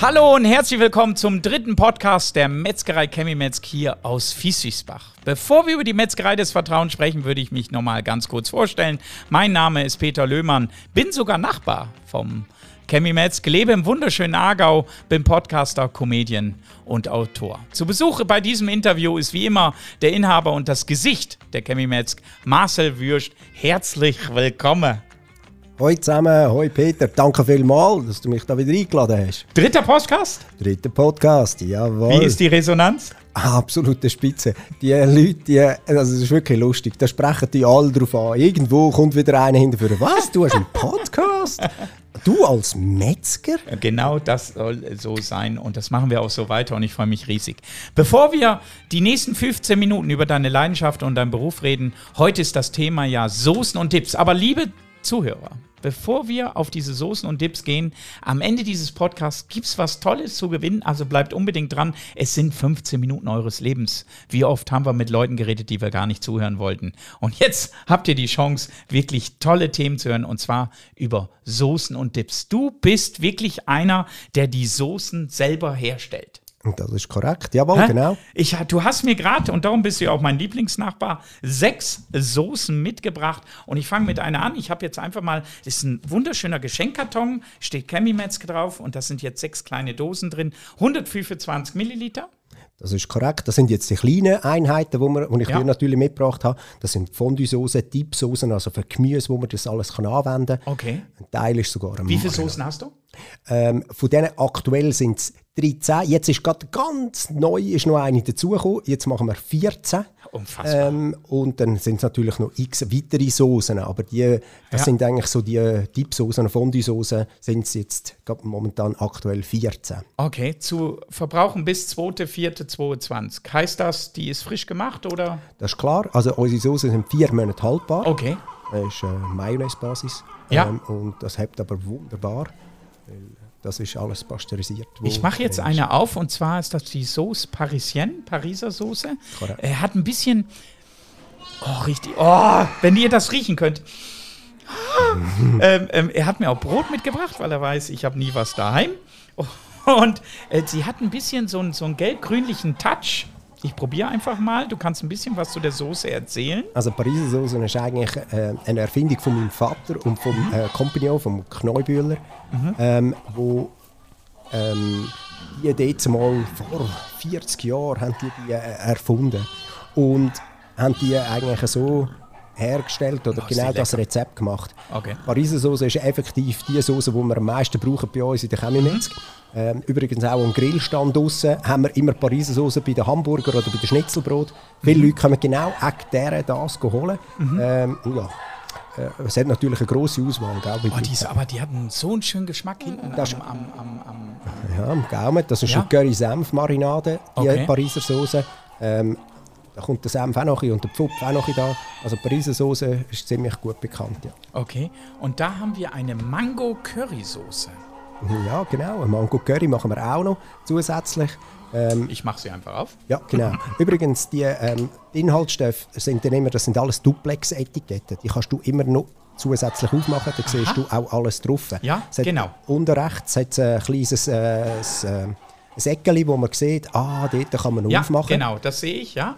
Hallo und herzlich willkommen zum dritten Podcast der Metzgerei Chemimetzg hier aus Fieswiesbach. Bevor wir über die Metzgerei des Vertrauens sprechen, würde ich mich nochmal ganz kurz vorstellen. Mein Name ist Peter Löhmann, bin sogar Nachbar vom Chemimetzg, lebe im wunderschönen Aargau, bin Podcaster, Comedian und Autor. Zu Besuch bei diesem Interview ist wie immer der Inhaber und das Gesicht der Chemimetzg, Marcel Würst. Herzlich willkommen. Hoi zusammen, hoi Peter, danke vielmals, dass du mich da wieder eingeladen hast. Dritter Podcast? Dritter Podcast, jawohl. Wie ist die Resonanz? Absolute Spitze. Die Leute, die, also es ist wirklich lustig, da sprechen die alle drauf an. Irgendwo kommt wieder einer hinterher. Was, du hast einen Podcast? Du als Metzger? Genau das soll so sein und das machen wir auch so weiter und ich freue mich riesig. Bevor wir die nächsten 15 Minuten über deine Leidenschaft und deinen Beruf reden, heute ist das Thema ja Soßen und Tipps. Aber liebe Zuhörer, bevor wir auf diese Soßen und Dips gehen, am Ende dieses Podcasts gibt es was Tolles zu gewinnen. Also bleibt unbedingt dran. Es sind 15 Minuten eures Lebens. Wie oft haben wir mit Leuten geredet, die wir gar nicht zuhören wollten. Und jetzt habt ihr die Chance, wirklich tolle Themen zu hören. Und zwar über Soßen und Dips. Du bist wirklich einer, der die Soßen selber herstellt. Das ist korrekt, jawohl, Hä? genau. Ich, du hast mir gerade, und darum bist du ja auch mein Lieblingsnachbar, sechs Soßen mitgebracht. Und ich fange mit einer an. Ich habe jetzt einfach mal, das ist ein wunderschöner Geschenkkarton, steht Chemimetzke drauf und da sind jetzt sechs kleine Dosen drin. 125 Milliliter. Das ist korrekt. Das sind jetzt die kleinen Einheiten, die, wir, die ich ja. natürlich mitgebracht habe. Das sind Fondue-Soßen, Dip-Soßen, also für Gemüse, wo man das alles kann anwenden kann. Okay. Ein Teil ist sogar ein Wie viele Soßen hast du? Ähm, von denen aktuell sind es 13. Jetzt ist gerade ganz neu ist noch eine dazugekommen. Jetzt machen wir 14. Unfassbar. Ähm, und dann sind es natürlich noch x weitere Soßen. Aber die, das ja. sind eigentlich so die Dip-Soßen, Fondue-Soßen, sind es jetzt momentan aktuell 14. Okay, zu verbrauchen bis 2.4.22. Heißt das, die ist frisch gemacht oder? Das ist klar. Also unsere Soßen sind vier Monate haltbar. Okay. Das ist äh, Mayonnaise-Basis. Ja. Ähm, und das hebt aber wunderbar. Das ist alles pasteurisiert. Ich mache jetzt eine auf und zwar ist das die Sauce Parisienne, Pariser Soße. Er hat ein bisschen. Oh, richtig. Oh, wenn ihr das riechen könnt. ähm, ähm, er hat mir auch Brot mitgebracht, weil er weiß, ich habe nie was daheim. Und äh, sie hat ein bisschen so, so einen gelb-grünlichen Touch. Ich probiere einfach mal. Du kannst ein bisschen was zu der Soße erzählen. Also Pariser Soße ist eigentlich äh, eine Erfindung von meinem Vater und vom mhm. äh, Compagnon, vom Kneubühler, mhm. ähm, wo ähm, die dort mal vor 40 Jahren haben die, die äh, erfunden und haben die eigentlich so hergestellt oder oh, genau das Rezept gemacht. Okay. Pariser Soße ist effektiv die Soße, die wir am meisten brauchen bei uns in der Chemimetzg. Mhm. Ähm, übrigens auch am Grillstand draussen haben wir immer Pariser Soße bei den Hamburger oder bei den Schnitzelbrot. Mhm. Viele Leute kommen genau wegen dieser das holen. Mhm. Ähm, ja. Äh, es hat natürlich eine grosse Auswahl. Gell, oh, die ist, aber die hatten so einen schönen Geschmack hinten das am, am, am, am, Ja, am Gaumen. Das ist ja. eine Curry-Senf-Marinade, die okay. Pariser Soße. Ähm, da kommt der Senf auch noch und der Pfupf auch noch da. Also Pariser Soße ist ziemlich gut bekannt. Ja. Okay, und da haben wir eine Mango-Curry-Soße. Ja, genau. Eine Mango Curry machen wir auch noch zusätzlich. Ähm, ich mache sie einfach auf. Ja, genau. Übrigens, die ähm, Inhaltsstoffe sind dann immer, das sind alles Duplex-Etiketten. Die kannst du immer noch zusätzlich aufmachen, dann siehst du auch alles drauf. Ja, genau. Unten rechts hat es ein kleines äh, ein, ein Eckchen, wo man sieht, ah, dort kann man ja, aufmachen. genau, das sehe ich, ja.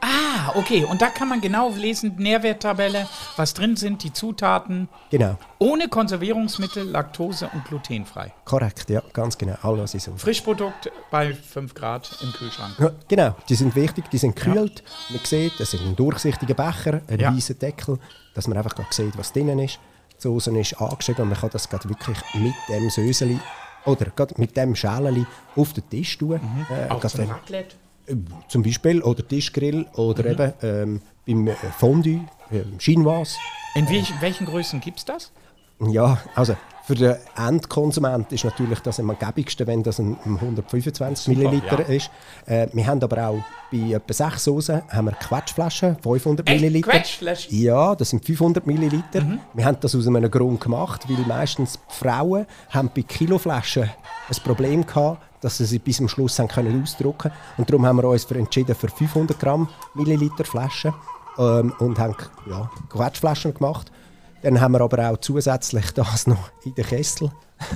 Ah, okay. Und da kann man genau lesen, Nährwerttabelle, was drin sind, die Zutaten. Genau. Ohne Konservierungsmittel, Laktose und glutenfrei. Korrekt, ja, ganz genau. Alles ist so. Frischprodukt bei 5 Grad im Kühlschrank. Ja, genau, die sind wichtig, die sind gekühlt. Ja. Man sieht, es ist ein durchsichtiger Becher, ein ja. weißer Deckel, dass man einfach sieht, was drinnen ist. Die Soße ist angeschrieben und man kann das wirklich mit dem Söseli oder mit dem Schäleli auf den Tisch tun. Mhm. Äh, Auch zum Raclette? Zum Beispiel, oder Tischgrill, oder mhm. eben ähm, beim äh, Fondue, äh, Chinoise. In welchen, welchen Größen gibt es das? Ja, also für den Endkonsument ist natürlich das am gäbigsten, wenn das ein 125 Super, Milliliter ja. ist. Äh, wir haben aber auch bei etwa 6 Soßen haben wir Quetschflaschen, 500 Echt? Milliliter. Quetschflaschen? Ja, das sind 500 Milliliter. Mhm. Wir haben das aus einem Grund gemacht, weil meistens die Frauen haben bei Kiloflaschen ein Problem gehabt, dass sie sie bis zum Schluss haben können ausdrucken Und darum haben wir uns für entschieden für 500 Gramm Milliliter Flaschen ähm, und haben ja, Quetschflaschen gemacht. Dann haben wir aber auch zusätzlich das noch in den Kessel,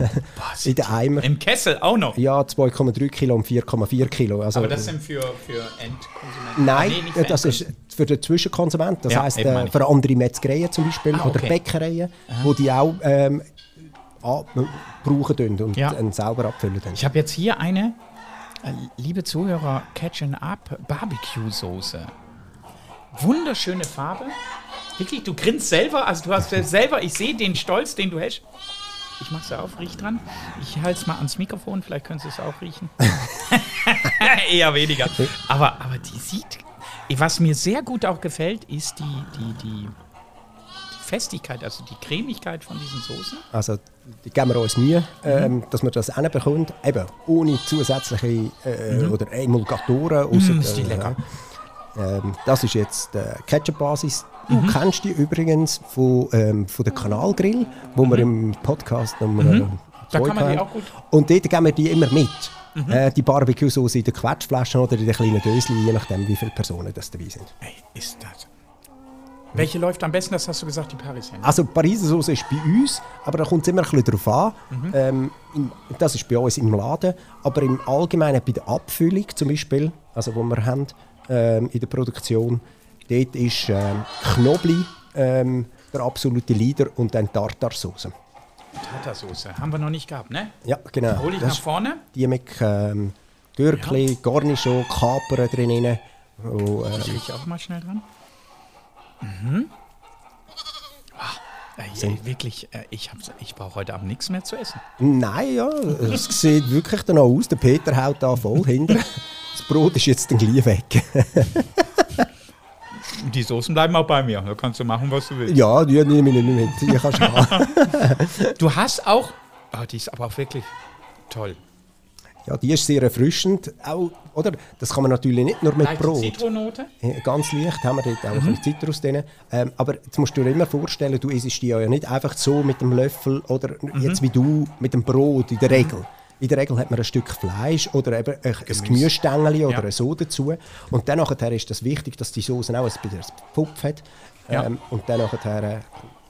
Was? in den Eimer. Im Kessel auch noch. Ja, 2,3 Kilo und 4,4 Kilo. Also, Aber das sind für, für Endkonsumenten. Nein, Ah, nee, das ist für den Zwischenkonsument. Das Ja, heisst äh, für andere Metzgereien zum Beispiel Ah, oder okay. Bäckereien, wo die auch ähm, brauchen und Ja. selber abfüllen. Dann. Ich habe jetzt hier eine, äh, liebe Zuhörer, Catch Up Barbecue-Soße. Wunderschöne Farbe. Wirklich, du grinst selber, also du hast selber, ich sehe den Stolz, den du hast. Ich mach's ja auf, riech dran. Ich halte es mal ans Mikrofon, vielleicht können Sie es auch riechen. Eher weniger. Aber, aber die sieht. Was mir sehr gut auch gefällt, ist die, die, die Festigkeit, also die Cremigkeit von diesen Soßen. Also die geben wir uns Mühe, ähm, Mhm. dass wir das hinbekommen. Eben ohne zusätzliche äh, oder Emulgatoren. Mhm. Mm, ist die der- lecker. Ähm, das ist jetzt die Ketchup-Basis. Du Mhm. kennst die übrigens von, ähm, von der Kanalgrill, wo wir im Podcast Nummer Mhm. äh, Da kann man die auch gut. Und dort geben wir die immer mit. Mhm. Äh, die Barbecue-Sauce in den Quetschflaschen oder in den kleinen Döschen, je nachdem, wie viele Personen das dabei sind. Ey, ist das. Welche läuft am besten? Das hast du gesagt, die Parisienne. Also die Pariser Sauce ist bei uns, aber da kommt es immer ein bisschen darauf an. Mhm. Ähm, das ist bei uns im Laden, aber im Allgemeinen bei der Abfüllung zum Beispiel, also wo wir haben ähm, in der Produktion, dort ist ähm, Knobli ähm, der absolute Leader und dann Tartarsauce. Tartarsoße. Haben wir noch nicht gehabt, ne? Ja, genau. Hol ich Das nach vorne. die mit ähm, Gürkli, Garnichon, Kapern drin. Wo, ähm, Ich auch mal schnell dran. Mhm. Ey, wirklich, äh, ich, ich brauche heute Abend nichts mehr zu essen. Nein, ja, es sieht wirklich danach aus. Der Peter haut da voll hinter. Das Brot ist jetzt dann gleich weg. Die Soßen bleiben auch bei mir. Da kannst du machen, was du willst. ja, die nehme ich nicht mit. Die kannst du haben. Du hast auch. Ah, die ist aber auch wirklich toll. Ja, die ist sehr erfrischend. Auch, oder? Das kann man natürlich nicht nur mit Leichte Brot. Zitronennote. Ja, Ganz leicht haben wir dort auch Mhm. ein bisschen Zitrus drin. Ähm, aber jetzt musst du dir immer vorstellen, du isst die ja nicht einfach so mit dem Löffel oder Mhm. jetzt wie du mit dem Brot in der Regel. In der Regel hat man ein Stück Fleisch oder eben ein, Gemüsestängel oder Ja. so dazu. Und dann nachher ist das wichtig, dass die Soße auch ein bisschen Pupf hat. Ja. Ähm, und dann nachher äh,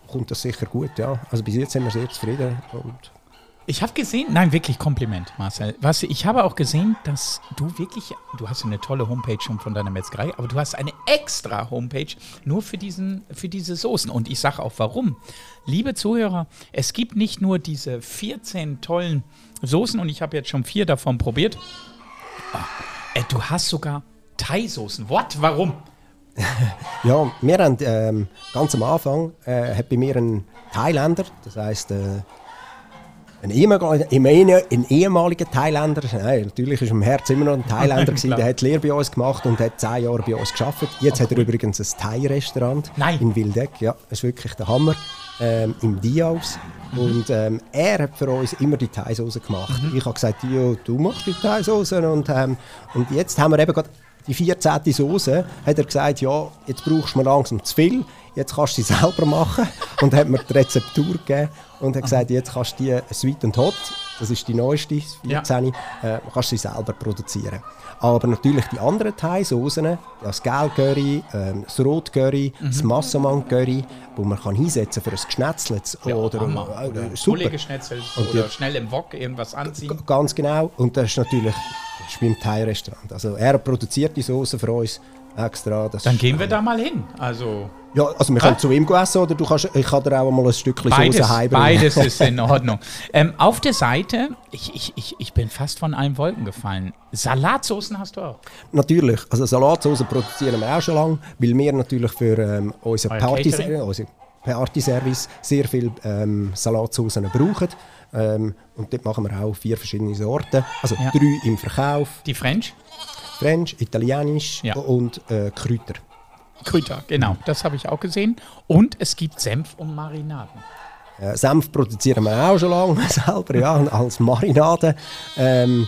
kommt das sicher gut. Ja. Also bis jetzt sind wir sehr zufrieden. Und Ich habe gesehen, nein, wirklich Kompliment, Marcel. Was, ich habe auch gesehen, dass du wirklich, du hast eine tolle Homepage schon von deiner Metzgerei, aber du hast eine extra Homepage nur für, diesen, für diese Soßen. Und ich sage auch warum. Liebe Zuhörer, es gibt nicht nur diese 14 tollen Soßen und ich habe jetzt schon vier davon probiert. Äh, du hast sogar Thai-Soßen. What? Warum? Ja, wir haben ähm, ganz am Anfang äh, hat bei mir ein Thailänder, das heisst äh, ein, ehemaliger, ein, ehemaliger Thailänder, nein, natürlich ist im Herz immer noch ein Thailänder gewesen, der hat die Lehre bei uns gemacht und hat zehn Jahre bei uns geschafft. Jetzt hat er übrigens ein Thai-Restaurant in Wildeck, ja, das ist wirklich der Hammer, ähm, im Diaus. Und ähm, er hat für uns immer die Thai-Soße gemacht. Ich habe gesagt, Dio, du machst die Thai-Soße und, ähm, und jetzt haben wir eben gerade die 14. Soße, hat er gesagt, ja, jetzt brauchst du mir langsam zu viel, jetzt kannst du sie selber machen. Und hat mir die Rezeptur gegeben und hat gesagt, jetzt kannst du die Sweet and Hot, das ist die neueste, Ja. 14, äh, kannst du sie selber produzieren. Aber natürlich die anderen Thai-Soßen, das Gel-Curry, ähm, das Rot-Curry, das Massaman-Curry, wo man kann hinsetzen für ein geschnetzeltes oder, Hammer. äh, oder super. Und oder schnell im Wok irgendwas anziehen. Ganz genau. Und das ist natürlich das ist wie im Thai-Restaurant. Also er produziert die Soße für uns extra. Das Dann gehen wir da mal hin. Also Ja, also wir können zu ihm essen oder du kannst, ich kann dir auch mal ein Stückchen Beides, Soße heimbringen. beides ist in Ordnung. ähm, auf der Seite, ich, ich, ich, ich bin fast von allen Wolken gefallen. Salatsoßen hast du auch. Natürlich. Also Salatsauce produzieren wir auch schon lange, weil wir natürlich für ähm, unseren Euer Party, Catering? unseren Party-Service sehr viel ähm, Salatsaucen brauchen. Ähm, und dort machen wir auch vier verschiedene Sorten. Also Ja. drei im Verkauf. Die French. French, Italienisch Ja. und äh, Kräuter. Krüter, genau. Das habe ich auch gesehen. Und es gibt Senf und Marinaden. Äh, Senf produzieren wir auch schon lange selber, ja, als Marinade. Ähm,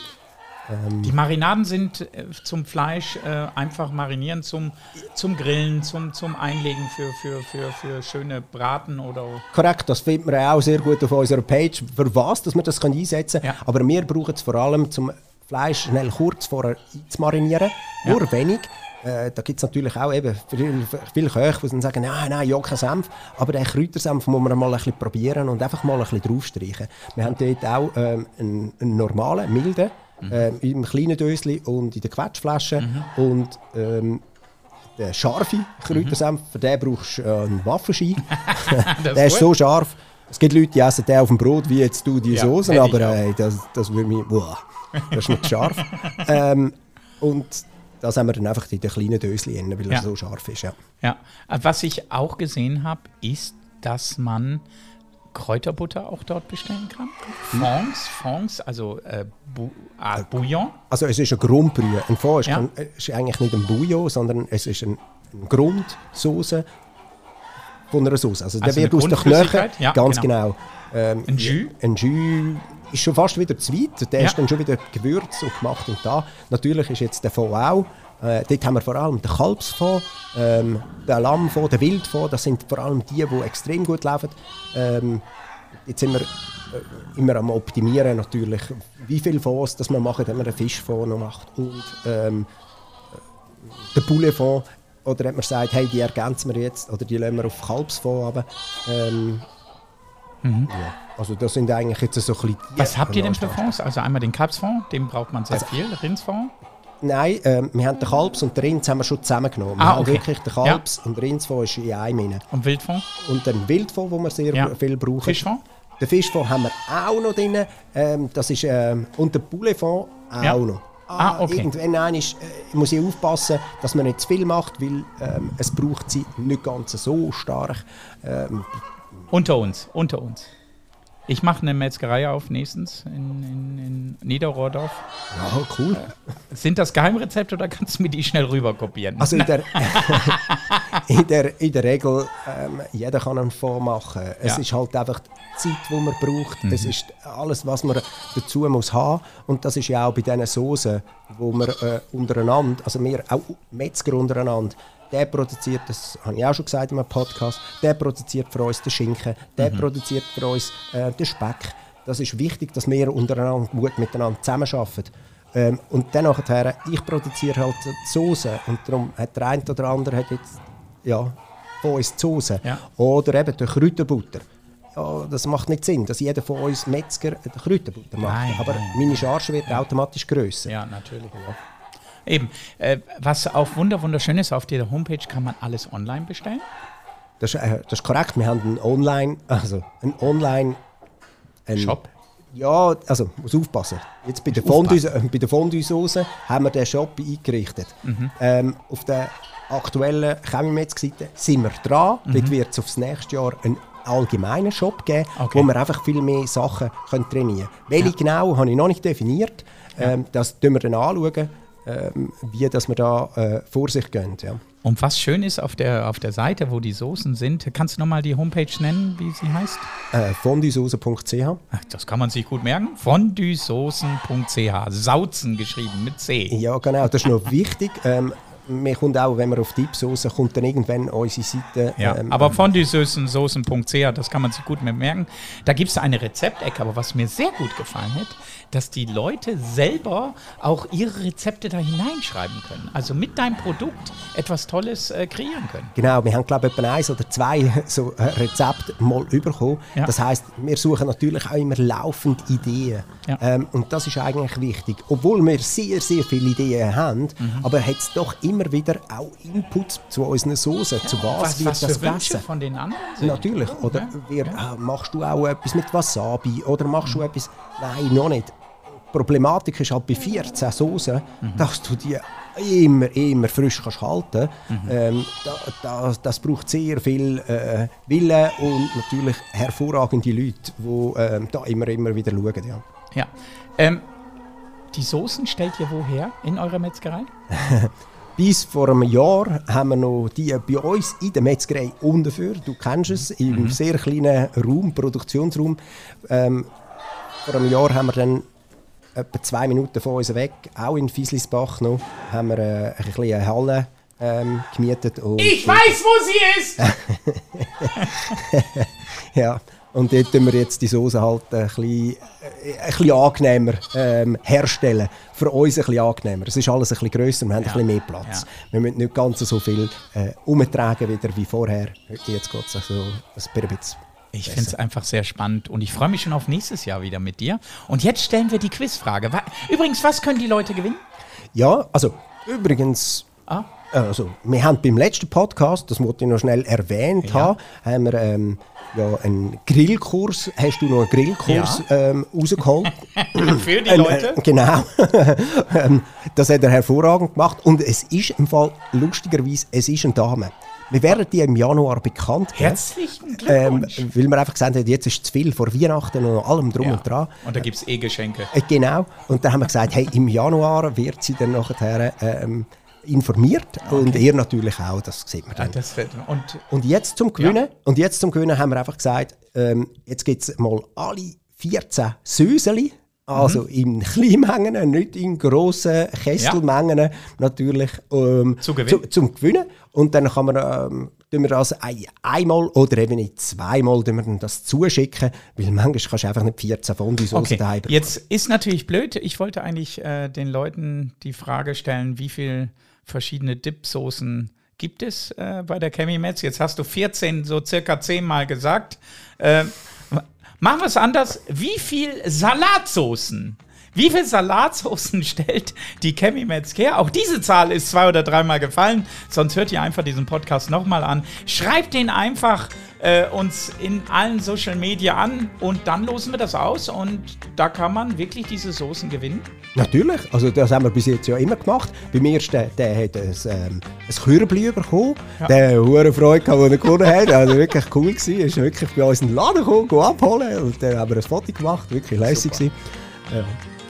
Die Marinaden sind äh, zum Fleisch äh, einfach marinieren, zum, zum Grillen, zum, zum Einlegen für, für, für, für schöne Braten oder. korrekt, das findet man auch sehr gut auf unserer Page, für was dass man das kann einsetzen kann. Ja. Aber wir brauchen es vor allem, zum Fleisch schnell kurz vorher zu marinieren. Nur wenig. äh, da gibt es natürlich auch eben viele, viele Köche, die sagen, nein, nein, ja, kein Senf. Aber den Kräutersenf muss man mal ein bisschen probieren und einfach mal ein bisschen draufstreichen. Wir haben dort auch ähm, einen, einen normalen, milden, mhm. äh, im kleinen Döschen und in der Quetschflasche. Mhm. Und ähm, der scharfe Kräutersenf, mhm. für den brauchst du äh, einen Waffenschein. der ist, ist so scharf. Es gibt Leute, die essen den auf dem Brot, wie jetzt du die ja, Soße, aber äh, das, das würde mich... Boah, das ist nicht scharf. ähm, und das haben wir dann einfach in den kleinen Döschen, weil ja. er so scharf ist. Ja. ja. Was ich auch gesehen habe, ist, dass man Kräuterbutter auch dort bestellen kann. Fonds, Fonds, also äh, Bu ah, Bouillon. Also es ist ein Grundbrühe. Ein Fond ist, ja. ist, eigentlich nicht ein Bouillon, sondern es ist eine ein Grundsoße von einer Soße. Also, also der wird aus den Knöcheln, ja, ganz genau. genau. Ähm, ein Jus? Ein Jus ist schon fast wieder zu weit. Der ja. ist dann schon wieder gewürzt und gemacht und da. Natürlich ist jetzt der Fond auch. Äh, dort haben wir vor allem den Kalbsfond, ähm, den Lammfond, den Wildfond. Das sind vor allem die, die extrem gut laufen. Ähm, jetzt sind wir äh, immer am Optimieren natürlich, wie viel Fonds das wir machen, wenn man einen Fischfond noch macht. Und ähm, den Pouletfond. Oder hat man gesagt, hey, die ergänzen wir jetzt oder die lassen wir auf Kalbsfond runter. Ähm, mhm. ja. Also das sind eigentlich jetzt so ein bisschen... Was habt ihr denn für Fonds? Also einmal den Kalbsfonds, den braucht man sehr also, viel, Rindsfonds. Nein, ähm, wir haben den Kalbs und den Rinds haben wir schon zusammengenommen. Ah, okay. Wir haben wirklich den Kalbs ja. und den Rindsfonds ist in einem rein. Und Wildfonds? Und den Wildfonds, den wir sehr ja. viel brauchen. Fischfonds? Den Fischfonds haben wir auch noch drin. Ähm, das ist, ähm, und den Pouletfonds auch ja. noch. Ah, ah, okay. Irgendwann ist, äh, muss ich aufpassen, dass man nicht zu viel macht, weil ähm, es braucht sie nicht ganz so stark. Ähm, unter uns, unter uns. Ich mache eine Metzgerei auf nächstens in, in, in Niederrohrdorf. Ja, cool. Äh, sind das Geheimrezepte oder kannst du mir die schnell rüber kopieren? Also in der, in der, in der Regel, ähm, jeder kann einen Fonds machen. Es ja. ist halt einfach die Zeit, die man braucht. Mhm. Es ist alles, was man dazu muss haben. Und das ist ja auch bei diesen Soßen, wo wir äh, untereinander, also wir auch Metzger untereinander, der produziert, das habe ich auch schon gesagt in einem Podcast, der produziert für uns den Schinken, der mhm. produziert für uns äh, den Speck. Das ist wichtig, dass wir untereinander gut miteinander zusammenarbeiten. Ähm, und dann nachher, ich produziere halt die Soße und darum hat der eine oder andere hat jetzt ja, von uns die Soße. Ja. Oder eben die Kräuterbutter. Ja, das macht nicht Sinn, dass jeder von uns Metzger eine Kräuterbutter macht. Nein, Aber nein. meine Charge wird automatisch grösser. Ja, natürlich. Ja. Eben, äh, was auch wunderschön ist, auf der Homepage kann man alles online bestellen. Das, äh, das ist korrekt. Wir haben einen Online, also einen Online einen, Shop. Ja, also muss aufpassen. Jetzt bei der, Fondue, äh, bei der haben wir den Shop eingerichtet. Mhm. Ähm, auf der aktuellen Chemimetz-Seite sind wir dran. Mhm. Dort wird es aufs nächste Jahr einen allgemeinen Shop geben, okay. wo wir einfach viel mehr Sachen können trainieren können. Welche ja. genau, habe ich noch nicht definiert. Ähm, das schauen wir dann anschauen ähm, wie dass wir da äh, vor sich gehen. Ja. Und was schön ist auf der, auf der Seite, wo die Soßen sind, kannst du nochmal die Homepage nennen, wie sie heißt? Äh, fondusoße.ch. Das kann man sich gut merken. Fondusoßen.ch. Sauzen geschrieben mit C. Ja, genau, das ist noch wichtig. Ähm, mir kommt auch, wenn man auf Dipsoße kommt, dann irgendwann unsere Seite. Ja, ähm, aber fondue-soßen.ch, das kann man sich gut merken. Da gibt es eine Rezeptecke, aber was mir sehr gut gefallen hat, dass die Leute selber auch ihre Rezepte da hineinschreiben können. Also mit deinem Produkt etwas Tolles äh, kreieren können. Genau, wir haben glaube ich etwa eins oder zwei so äh, Rezepte mal bekommen. Ja. Das heißt, wir suchen natürlich auch immer laufend Ideen. Ja. Ähm, und das ist eigentlich wichtig. Obwohl wir sehr, sehr viele Ideen haben, mhm. aber hat es doch immer wieder auch Inputs zu unseren Soßen. Ja. Zu was, was wird was das gegessen? von den anderen? Natürlich. Oder wir, äh, machst du auch etwas mit Wasabi? Oder machst du etwas... Nein, noch nicht. Die Problematik ist halt bei 14 Soßen, mhm. dass du die immer, immer frisch kannst halten mhm. ähm, da, da, Das braucht sehr viel äh, Wille und natürlich hervorragende Leute, die äh, da immer, immer wieder schauen. Ja. ja. Ähm, die Soßen stellt ihr woher in eurer Metzgerei? Bis vor einem Jahr haben wir noch die bei uns in der Metzgerei unten Du kennst es, im mhm. sehr kleinen Raum, Produktionsraum. Ähm, vor einem Jahr haben wir dann etwa zwei Minuten von uns weg, auch in Fieslisbach noch, haben wir äh, ein bisschen eine Halle ähm, gemietet. Und ich weiß, wo sie ist! ja, und dort tun wir jetzt die Soße halt ein bisschen ein bisschen angenehmer ähm, herstellen. Für uns ein bisschen angenehmer. Es ist alles ein bisschen grösser, wir haben Ja. ein bisschen mehr Platz. Ja. Wir müssen nicht ganz so viel äh, umtragen wieder wie vorher. Jetzt geht es also ein bisschen Ich finde es einfach sehr spannend und ich freue mich schon auf nächstes Jahr wieder mit dir. Und jetzt stellen wir die Quizfrage. Übrigens, was können die Leute gewinnen? Ja, also übrigens, Ah, also, wir haben beim letzten Podcast, das wollte ich noch schnell erwähnt Ja. haben, haben wir ähm, ja, einen Grillkurs, hast du noch einen Grillkurs ähm, rausgeholt? für die Ein, Leute. Äh, genau. Ähm, das hat er hervorragend gemacht. Und es ist im Fall, lustigerweise, es ist eine Dame. Wir werden die im Januar bekannt geben. Herzlichen Ähm, Glückwunsch. weil wir einfach gesagt haben, jetzt ist zu viel vor Weihnachten und allem drum Ja. und dran. Und da gibt es eh Geschenke. Äh, Genau. Und dann haben wir gesagt, hey, im Januar wird sie dann nachher ähm, informiert. Und ihr natürlich auch, das sieht man Ah, dann. wird, und Und jetzt zum Gewinnen, und jetzt zum Gewinnen haben wir einfach gesagt, ähm, jetzt gibt es mal alle 14 Süßeli. Also Mhm. in Kleinmengen, nicht in grossen Kesselmengen natürlich. Ähm, Zu gewinnen. Zu, zum Gewinnen. Und dann kann man, ähm, tun wir das ein, einmal oder eben nicht zweimal tun wir das zuschicken, weil manchmal kannst du einfach nicht 14 Fondue-Soße okay, daheim jetzt ist natürlich blöd. Ich wollte eigentlich äh, den Leuten die Frage stellen, wie viele verschiedene Dipsoßen gibt es äh, bei der Chemie Metz? Jetzt hast du 14, so circa 10 Mal gesagt. Äh, machen wir es anders. Wie viel Salatsoßen? Wie viele Salatsoßen stellt die Chemie Metz her? Auch diese Zahl ist zwei oder dreimal gefallen. Sonst hört ihr einfach diesen Podcast nochmal an. Schreibt den einfach äh, uns in allen Social Media an und dann losen wir das aus. Und da kann man wirklich diese Soßen gewinnen. Natürlich, also das haben wir bis jetzt ja immer gemacht. Beim ersten, der hat ein, ähm, ein Kürbli bekommen. Der hat eine Freude gehabt, als er gewonnen hat. Also wirklich cool gewesen. Er ist wirklich bei uns in den Laden gekommen, abholen. Und dann haben wir ein Foto gemacht. Wirklich lässig gewesen. Ja.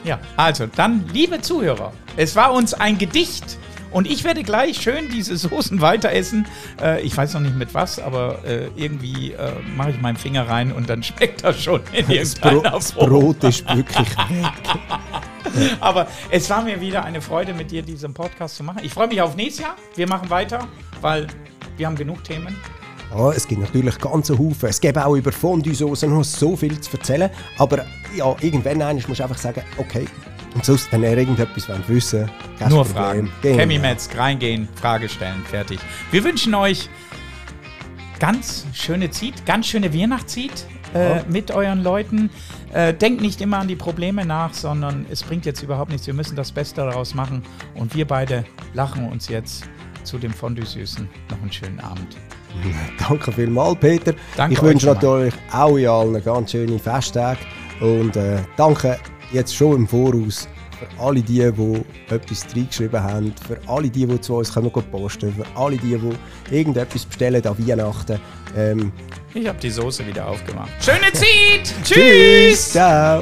Ja, also dann, liebe Zuhörer, es war uns ein Gedicht und ich werde gleich schön diese Soßen weiter essen. Äh, ich weiß noch nicht mit was, aber äh, irgendwie äh, mache ich meinen Finger rein und dann schmeckt das schon in Das, Bro das. Brot ist wirklich weg. Aber es war mir wieder eine Freude, mit dir diesen Podcast zu machen. Ich freue mich auf nächstes Jahr. Wir machen weiter, weil wir haben genug Themen. Ja, es gibt natürlich ganze Haufen. Es gibt auch über Fondue-Soße noch so viel zu erzählen. Aber ja, irgendwann musst du einfach sagen, okay. Und sonst, wenn ihr irgendetwas wollt wissen kein Nur Problem. Fragen. Chemimetz, reingehen, Frage stellen, fertig. Wir wünschen euch ganz schöne Zeit, ganz schöne Weihnachtszeit äh, mit euren Leuten. Äh, denkt nicht immer an die Probleme nach, sondern es bringt jetzt überhaupt nichts. Wir müssen das Beste daraus machen. Und wir beide lachen uns jetzt zu dem Fondue Süßen. Noch einen schönen Abend. Danke vielmals, Peter. Danke ich wünsche natürlich auch allen ganz schöne Festtage. Und äh, danke jetzt schon im Voraus für alle die, die etwas reingeschrieben haben, für alle die, die zu uns kommen posten, für alle die, die irgendetwas bestellen an Weihnachten. Ähm, Ich habe die Soße wieder aufgemacht. Schöne Zeit! Tschüss! Ciao!